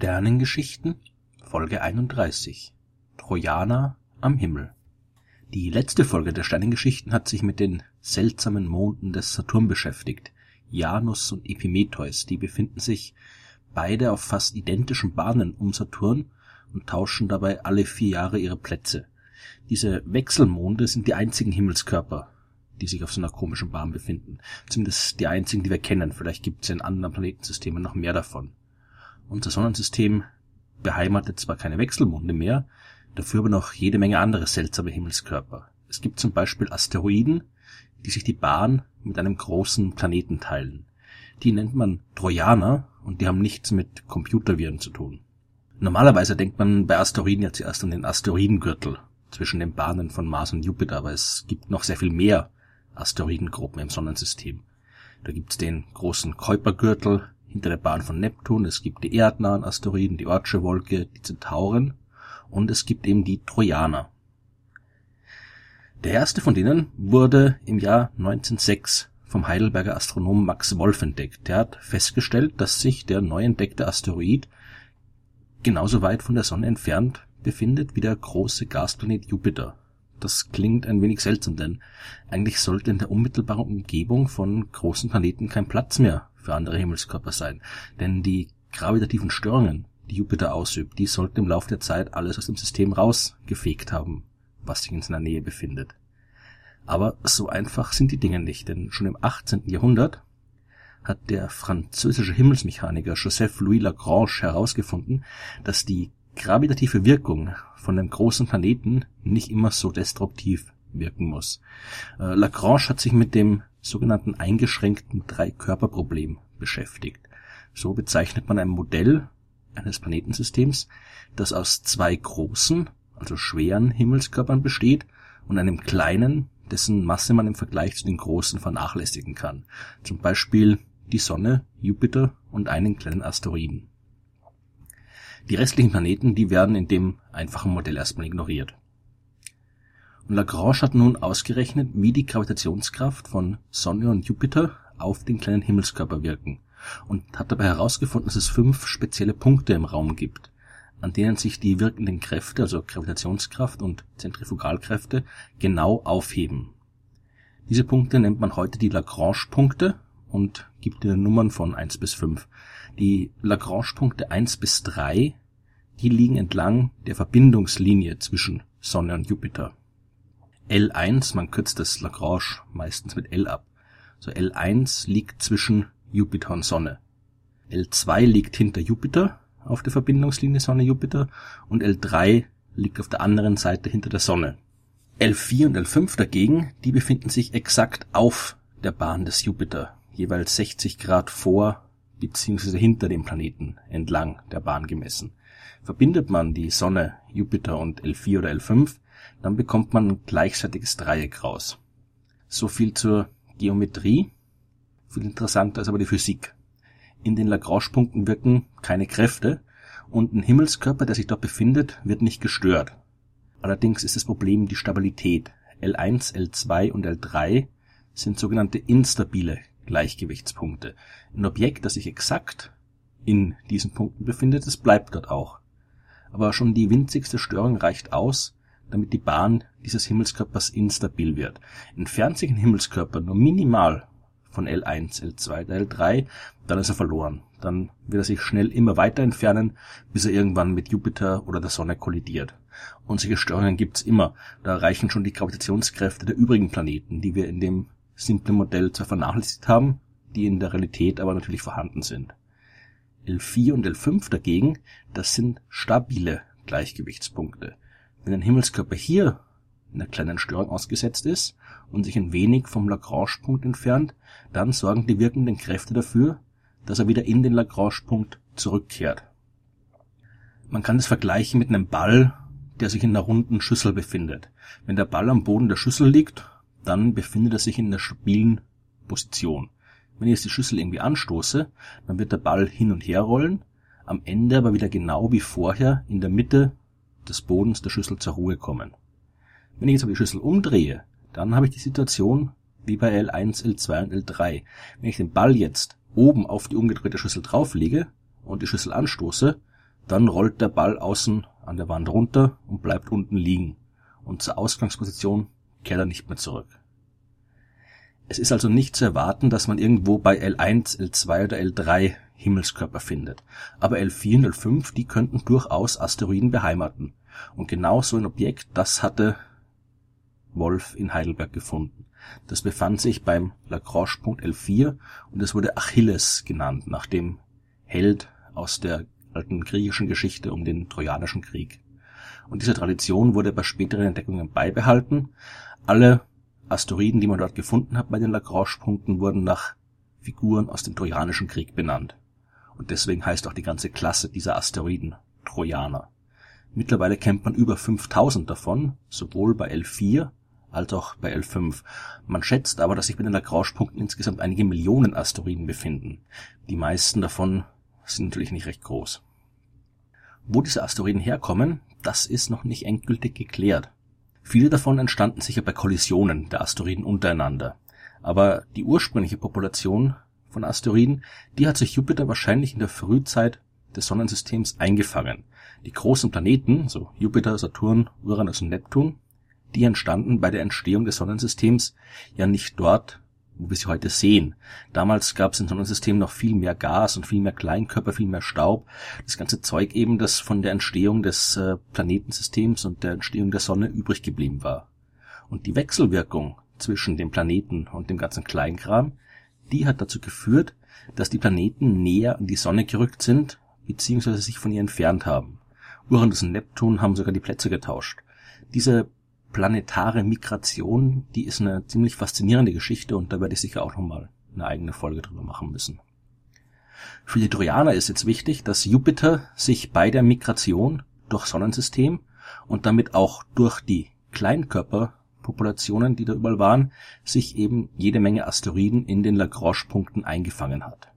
Sternengeschichten Folge 31 Trojaner am Himmel Die letzte Folge der Sternengeschichten hat sich mit den seltsamen Monden des Saturn beschäftigt. Janus und Epimetheus, die befinden sich beide auf fast identischen Bahnen um Saturn und tauschen dabei alle vier Jahre ihre Plätze. Diese Wechselmonde sind die einzigen Himmelskörper, die sich auf so einer komischen Bahn befinden. Zumindest die einzigen, die wir kennen. Vielleicht gibt es in anderen Planetensystemen noch mehr davon. Unser Sonnensystem beheimatet zwar keine Wechselmonde mehr, dafür aber noch jede Menge andere seltsame Himmelskörper. Es gibt zum Beispiel Asteroiden, die sich die Bahn mit einem großen Planeten teilen. Die nennt man Trojaner und die haben nichts mit Computerviren zu tun. Normalerweise denkt man bei Asteroiden ja zuerst an den Asteroidengürtel zwischen den Bahnen von Mars und Jupiter, aber es gibt noch sehr viel mehr Asteroidengruppen im Sonnensystem. Da gibt's den großen Kuipergürtel, hinter der Bahn von Neptun, es gibt die erdnahen Asteroiden, die Ortsche Wolke, die Zentauren und es gibt eben die Trojaner. Der erste von denen wurde im Jahr 1906 vom Heidelberger Astronomen Max Wolf entdeckt. Der hat festgestellt, dass sich der neu entdeckte Asteroid genauso weit von der Sonne entfernt befindet wie der große Gasplanet Jupiter. Das klingt ein wenig seltsam, denn eigentlich sollte in der unmittelbaren Umgebung von großen Planeten kein Platz mehr für andere Himmelskörper sein. Denn die gravitativen Störungen, die Jupiter ausübt, die sollten im Laufe der Zeit alles aus dem System rausgefegt haben, was sich in seiner Nähe befindet. Aber so einfach sind die Dinge nicht, denn schon im 18. Jahrhundert hat der französische Himmelsmechaniker Joseph Louis Lagrange herausgefunden, dass die gravitative Wirkung von einem großen Planeten nicht immer so destruktiv wirken muss. Äh, Lagrange hat sich mit dem sogenannten eingeschränkten Dreikörperproblem beschäftigt. So bezeichnet man ein Modell eines Planetensystems, das aus zwei großen, also schweren Himmelskörpern besteht und einem kleinen, dessen Masse man im Vergleich zu den großen vernachlässigen kann. Zum Beispiel die Sonne, Jupiter und einen kleinen Asteroiden. Die restlichen Planeten, die werden in dem einfachen Modell erstmal ignoriert. Lagrange hat nun ausgerechnet, wie die Gravitationskraft von Sonne und Jupiter auf den kleinen Himmelskörper wirken und hat dabei herausgefunden, dass es fünf spezielle Punkte im Raum gibt, an denen sich die wirkenden Kräfte, also Gravitationskraft und Zentrifugalkräfte, genau aufheben. Diese Punkte nennt man heute die Lagrange-Punkte und gibt ihnen Nummern von 1 bis 5. Die Lagrange-Punkte 1 bis 3, die liegen entlang der Verbindungslinie zwischen Sonne und Jupiter. L1, man kürzt das Lagrange meistens mit L ab. So L1 liegt zwischen Jupiter und Sonne. L2 liegt hinter Jupiter auf der Verbindungslinie Sonne-Jupiter und L3 liegt auf der anderen Seite hinter der Sonne. L4 und L5 dagegen, die befinden sich exakt auf der Bahn des Jupiter, jeweils 60 Grad vor bzw. hinter dem Planeten entlang der Bahn gemessen. Verbindet man die Sonne, Jupiter und L4 oder L5, dann bekommt man ein gleichseitiges Dreieck raus. So viel zur Geometrie. Viel interessanter ist aber die Physik. In den Lagrange-Punkten wirken keine Kräfte und ein Himmelskörper, der sich dort befindet, wird nicht gestört. Allerdings ist das Problem die Stabilität. L1, L2 und L3 sind sogenannte instabile Gleichgewichtspunkte. Ein Objekt, das sich exakt in diesen Punkten befindet, das bleibt dort auch. Aber schon die winzigste Störung reicht aus, damit die Bahn dieses Himmelskörpers instabil wird. Entfernt sich ein Himmelskörper nur minimal von L1, L2, L3, dann ist er verloren. Dann wird er sich schnell immer weiter entfernen, bis er irgendwann mit Jupiter oder der Sonne kollidiert. Und solche Störungen gibt's immer. Da reichen schon die Gravitationskräfte der übrigen Planeten, die wir in dem simplen Modell zwar vernachlässigt haben, die in der Realität aber natürlich vorhanden sind. L4 und L5 dagegen, das sind stabile Gleichgewichtspunkte. Wenn ein Himmelskörper hier einer kleinen Störung ausgesetzt ist und sich ein wenig vom Lagrange-Punkt entfernt, dann sorgen die wirkenden Kräfte dafür, dass er wieder in den Lagrange-Punkt zurückkehrt. Man kann es vergleichen mit einem Ball, der sich in einer runden Schüssel befindet. Wenn der Ball am Boden der Schüssel liegt, dann befindet er sich in einer stabilen Position. Wenn ich jetzt die Schüssel irgendwie anstoße, dann wird der Ball hin und her rollen, am Ende aber wieder genau wie vorher in der Mitte des Bodens der Schüssel zur Ruhe kommen. Wenn ich jetzt aber die Schüssel umdrehe, dann habe ich die Situation wie bei L1, L2 und L3. Wenn ich den Ball jetzt oben auf die umgedrehte Schüssel drauflege und die Schüssel anstoße, Dann rollt der Ball außen an der Wand runter und bleibt unten liegen. Und zur Ausgangsposition kehrt er nicht mehr zurück. Es ist also nicht zu erwarten, dass man irgendwo bei L1, L2 oder L3 Himmelskörper findet. Aber L4 und L5, die könnten durchaus Asteroiden beheimaten. Und genau so ein Objekt, das hatte Wolf in Heidelberg gefunden. Das befand sich beim Lagrange-Punkt L4 und es wurde Achilles genannt, nach dem Held aus der alten griechischen Geschichte um den Trojanischen Krieg. Und diese Tradition wurde bei späteren Entdeckungen beibehalten. Alle Asteroiden, die man dort gefunden hat bei den Lagrange-Punkten, wurden nach Figuren aus dem Trojanischen Krieg benannt. Und deswegen heißt auch die ganze Klasse dieser Asteroiden Trojaner. Mittlerweile kennt man über 5000 davon, sowohl bei L4 als auch bei L5. Man schätzt aber, dass sich bei den Lagrange-Punkten insgesamt einige Millionen Asteroiden befinden. Die meisten davon sind natürlich nicht recht groß. Wo diese Asteroiden herkommen, das ist noch nicht endgültig geklärt. Viele davon entstanden sicher bei Kollisionen der Asteroiden untereinander. Aber die ursprüngliche Population von Asteroiden, die hat sich Jupiter wahrscheinlich in der Frühzeit des Sonnensystems eingefangen. Die großen Planeten, so Jupiter, Saturn, Uranus und Neptun, die entstanden bei der Entstehung des Sonnensystems ja nicht dort, wo wir sie heute sehen. Damals gab es im Sonnensystem noch viel mehr Gas und viel mehr Kleinkörper, viel mehr Staub. Das ganze Zeug eben, das von der Entstehung des äh, Planetensystems und der Entstehung der Sonne übrig geblieben war. Und die Wechselwirkung zwischen dem Planeten und dem ganzen Kleinkram, die hat dazu geführt, dass die Planeten näher an die Sonne gerückt sind, beziehungsweise sich von ihr entfernt haben. Uranus und Neptun haben sogar die Plätze getauscht. Diese planetare Migration, die ist eine ziemlich faszinierende Geschichte und da werde ich sicher auch nochmal eine eigene Folge drüber machen müssen. Für die Trojaner ist jetzt wichtig, dass Jupiter sich bei der Migration durch Sonnensystem und damit auch durch die Kleinkörperpopulationen, die da überall waren, sich eben jede Menge Asteroiden in den Lagrange-Punkten eingefangen hat.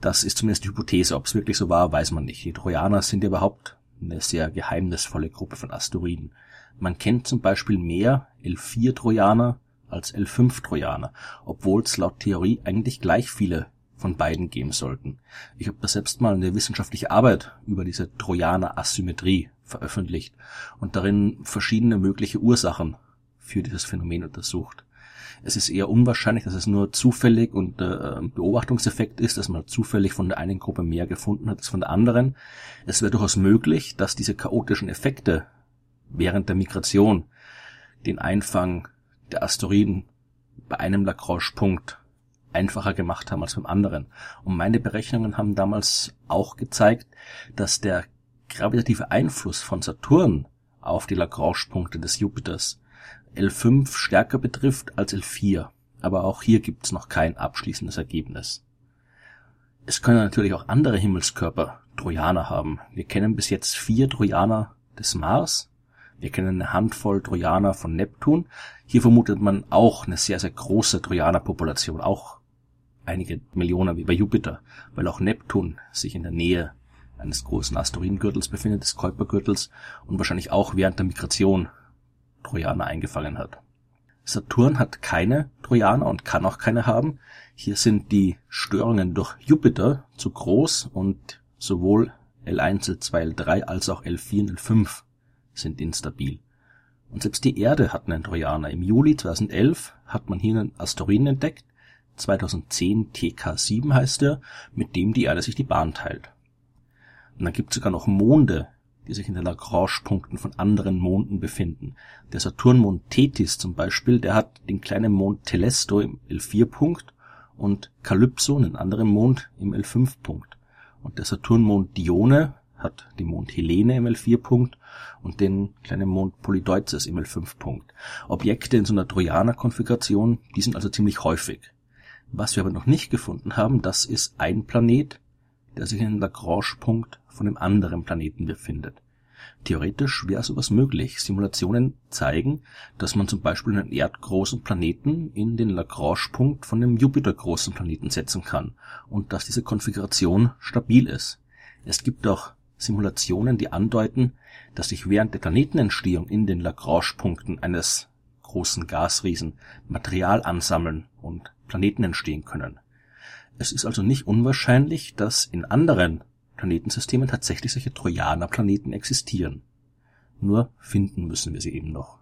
Das ist zumindest die Hypothese. Ob es wirklich so war, weiß man nicht. Die Trojaner sind ja überhaupt eine sehr geheimnisvolle Gruppe von Asteroiden. Man kennt zum Beispiel mehr L4-Trojaner als L5-Trojaner, obwohl es laut Theorie eigentlich gleich viele von beiden geben sollten. Ich habe da selbst mal eine wissenschaftliche Arbeit über diese Trojaner-Asymmetrie veröffentlicht und darin verschiedene mögliche Ursachen für dieses Phänomen untersucht. Es ist eher unwahrscheinlich, dass es nur zufällig und äh, Beobachtungseffekt ist, dass man zufällig von der einen Gruppe mehr gefunden hat als von der anderen. Es wäre durchaus möglich, dass diese chaotischen Effekte während der Migration den Einfang der Asteroiden bei einem Lagrange-Punkt einfacher gemacht haben als beim anderen. Und meine Berechnungen haben damals auch gezeigt, dass der gravitative Einfluss von Saturn auf die Lagrange-Punkte des Jupiters L5 stärker betrifft als L4. Aber auch hier gibt's noch kein abschließendes Ergebnis. Es können natürlich auch andere Himmelskörper Trojaner haben. Wir kennen bis jetzt vier Trojaner des Mars, wir kennen eine Handvoll Trojaner von Neptun. Hier vermutet man auch eine sehr, sehr große Trojanerpopulation, auch einige Millionen wie bei Jupiter, weil auch Neptun sich in der Nähe eines großen Asteroidengürtels befindet, des Kuipergürtels, und wahrscheinlich auch während der Migration Trojaner eingefangen hat. Saturn hat keine Trojaner und kann auch keine haben. Hier sind die Störungen durch Jupiter zu groß und sowohl L1, L2, L3 als auch L4 und L5 sind instabil. Und selbst die Erde hat einen Trojaner. Im Juli 2011 hat man hier einen Asteroiden entdeckt, 2010 TK7 heißt er, mit dem die Erde sich die Bahn teilt. Und dann gibt es sogar noch Monde, die sich in den Lagrange-Punkten von anderen Monden befinden. Der Saturnmond Tethys zum Beispiel, der hat den kleinen Mond Telesto im L4-Punkt und Calypso, einen anderen Mond, im L5-Punkt. Und der Saturnmond Dione hat den Mond Helene im L4-Punkt und den kleinen Mond Polydeuzes im L5-Punkt. Objekte in so einer Trojaner-Konfiguration, die sind also ziemlich häufig. Was wir aber noch nicht gefunden haben, das ist ein Planet, der sich in einem Lagrange-Punkt von einem anderen Planeten befindet. Theoretisch wäre sowas möglich. Simulationen zeigen, dass man zum Beispiel einen erdgroßen Planeten in den Lagrange-Punkt von einem Jupiter-großen Planeten setzen kann und dass diese Konfiguration stabil ist. Es gibt auch Simulationen, die andeuten, dass sich während der Planetenentstehung in den Lagrange-Punkten eines großen Gasriesen Material ansammeln und Planeten entstehen können. Es ist also nicht unwahrscheinlich, dass in anderen Planetensystemen tatsächlich solche Trojanerplaneten existieren. Nur finden müssen wir sie eben noch